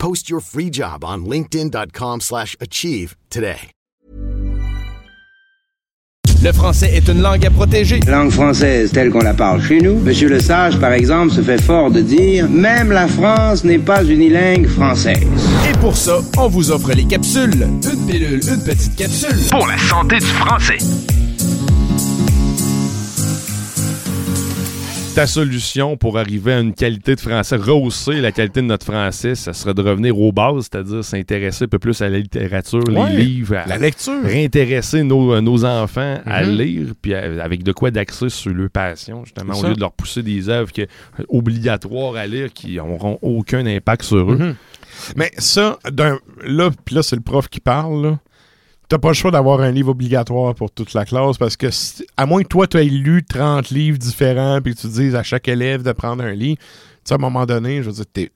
Post your free job on linkedin.com slash achieve today. Le français est une langue à protéger. Langue française telle qu'on la parle chez nous. Monsieur Le Sage, par exemple, se fait fort de dire « Même la France n'est pas unilingue française ». Et pour ça, on vous offre les capsules. Une pilule, une petite capsule. Pour la santé du français. Ta solution pour arriver à une qualité de français, rehausser la qualité de notre français, ça serait de revenir aux bases, c'est-à-dire s'intéresser un peu plus à la littérature, Ouais, les livres, à la lecture. réintéresser nos, nos enfants à Mhm. lire, puis avec de quoi d'axer sur leur passion, justement, au ça. lieu de leur pousser des œuvres que- obligatoires à lire qui n'auront aucun impact sur eux. Mhm. Mais ça, là, puis là, c'est le prof qui parle, là. T'as pas le choix d'avoir un livre obligatoire pour toute la classe parce que, si- à moins que toi, tu aies lu 30 livres différents puis que tu dises à chaque élève de prendre un livre, tu sais, à un moment donné, je veux dire, t'es-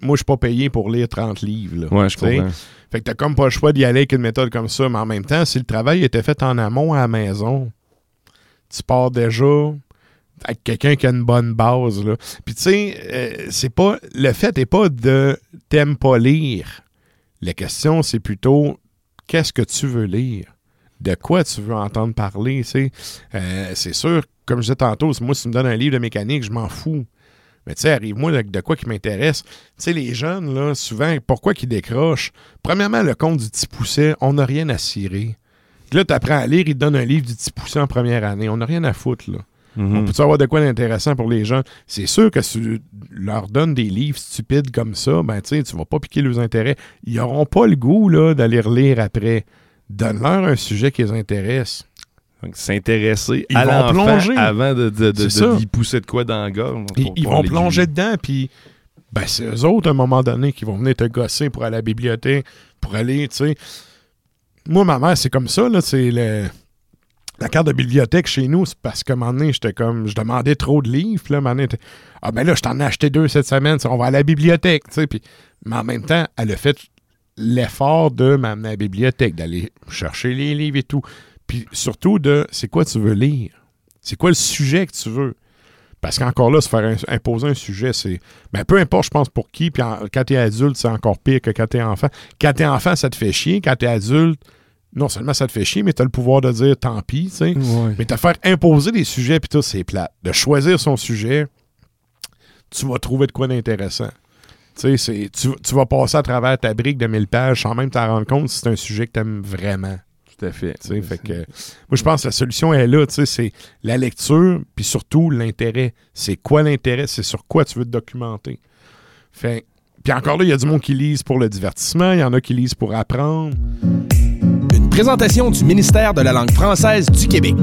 moi, je suis pas payé pour lire 30 livres. là, Ouais, je comprends. Fait que t'as comme pas le choix d'y aller avec une méthode comme ça, mais en même temps, si le travail était fait en amont à la maison, tu pars déjà avec quelqu'un qui a une bonne base. Là. Puis tu sais, euh, c'est pas. Le fait n'est pas de t'aimes pas lire. La question, c'est plutôt qu'est-ce que tu veux lire? De quoi tu veux entendre parler? Euh, c'est sûr, comme je disais tantôt, moi, si tu me donnes un livre de mécanique, je m'en fous. Mais tu sais, arrive-moi de quoi qui m'intéresse. Tu sais, les jeunes, là, souvent, pourquoi qu'ils décrochent? Premièrement, le compte du petit pousset, on n'a rien à cirer. Là, tu apprends à lire, ils te donnent un livre du petit pousset en première année. On n'a rien à foutre, là. Mhm. On peut avoir de quoi d'intéressant pour les gens? C'est sûr que si tu leur donnes des livres stupides comme ça, ben tu sais, tu vas pas piquer leurs intérêts. Ils n'auront pas le goût là, d'aller relire après. Donne-leur un sujet qui les intéresse. Donc, s'intéresser Ils à vont l'enfant plonger. avant de, de, de, lui pousser de quoi dans la gorge. Ils, pour- ils pour vont plonger dedans, puis ben, c'est eux autres, à un moment donné, qui vont venir te gosser pour aller à la bibliothèque, pour aller, tu sais. Moi, ma mère, c'est comme ça, là, c'est le... La carte de bibliothèque chez nous, c'est parce qu'à un moment donné, j'étais comme, je demandais trop de livres, là, ah ben là, je t'en ai acheté deux cette semaine, on va à la bibliothèque, tu sais, puis, mais en même temps, elle a fait l'effort de m'amener à la bibliothèque, d'aller chercher les livres et tout, puis surtout de, c'est quoi tu veux lire? C'est quoi le sujet que tu veux? Parce qu'encore là, se faire imposer un sujet, c'est. Ben, peu importe, je pense, pour qui. Puis en- quand t'es adulte, c'est encore pire que quand t'es enfant. Quand t'es enfant, ça te fait chier. Quand t'es adulte, non seulement ça te fait chier, mais t'as le pouvoir de dire tant pis, tu sais. Ouais. Mais te faire imposer des sujets, puis tout, c'est plate. De choisir son sujet, tu vas trouver de quoi d'intéressant. Tu sais, c'est- tu, tu vas passer à travers ta brique de 1000 pages sans même t'en rendre compte si c'est un sujet que t'aimes vraiment. Tout à fait. Tu sais, fait que, moi, je pense que la solution est là. tu sais, C'est la lecture, puis surtout l'intérêt. C'est quoi l'intérêt? C'est sur quoi tu veux te documenter? Fait, puis encore là, il y a du monde qui lise pour le divertissement, il y en a qui lisent pour apprendre. Présentation du ministère de la langue française du Québec.